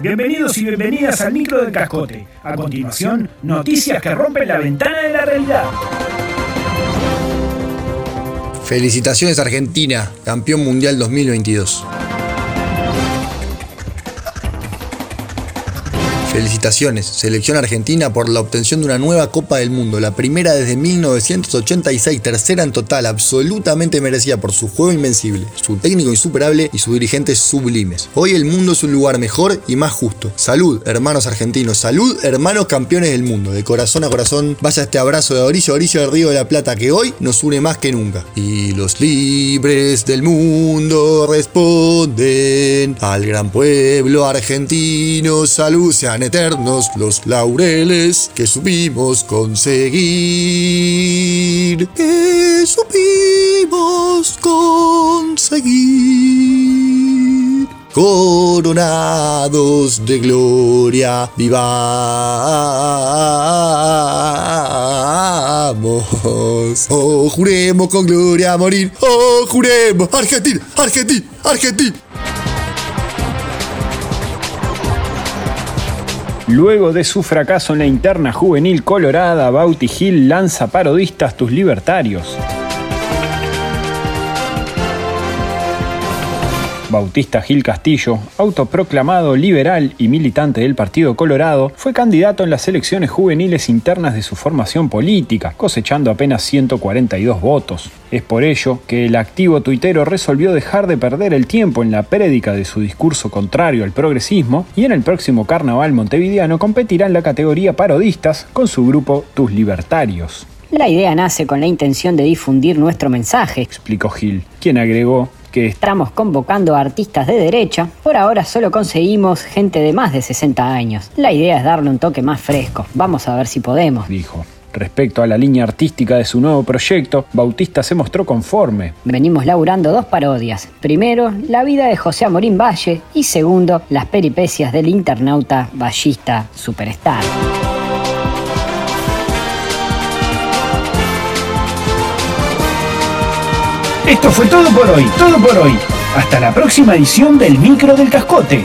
Bienvenidos y bienvenidas al micro del cascote. A continuación, noticias que rompen la ventana de la realidad. Felicitaciones Argentina, campeón mundial 2022. Felicitaciones, selección argentina por la obtención de una nueva Copa del Mundo, la primera desde 1986, tercera en total, absolutamente merecida por su juego invencible, su técnico insuperable y sus dirigentes sublimes. Hoy el mundo es un lugar mejor y más justo. Salud, hermanos argentinos, salud, hermanos campeones del mundo. De corazón a corazón, vaya este abrazo de orillo a del Río de la Plata que hoy nos une más que nunca. Y los libres del mundo responden al gran pueblo argentino, salud, sean eternos los laureles que supimos conseguir. Que supimos conseguir. Coronados de gloria, vivamos. Oh, juremos con gloria morir. Oh, juremos. Argentina, Argentina, Argentina. Luego de su fracaso en la interna juvenil colorada, Bauti Hill lanza parodistas Tus Libertarios. Bautista Gil Castillo, autoproclamado liberal y militante del Partido Colorado, fue candidato en las elecciones juveniles internas de su formación política, cosechando apenas 142 votos. Es por ello que el activo tuitero resolvió dejar de perder el tiempo en la prédica de su discurso contrario al progresismo y en el próximo carnaval montevideano competirá en la categoría parodistas con su grupo Tus Libertarios. La idea nace con la intención de difundir nuestro mensaje, explicó Gil, quien agregó que estamos convocando a artistas de derecha, por ahora solo conseguimos gente de más de 60 años. La idea es darle un toque más fresco. Vamos a ver si podemos, dijo. Respecto a la línea artística de su nuevo proyecto, Bautista se mostró conforme. Venimos laburando dos parodias. Primero, la vida de José Amorín Valle y segundo, las peripecias del internauta ballista superstar. Esto fue todo por hoy, todo por hoy. Hasta la próxima edición del Micro del Cascote.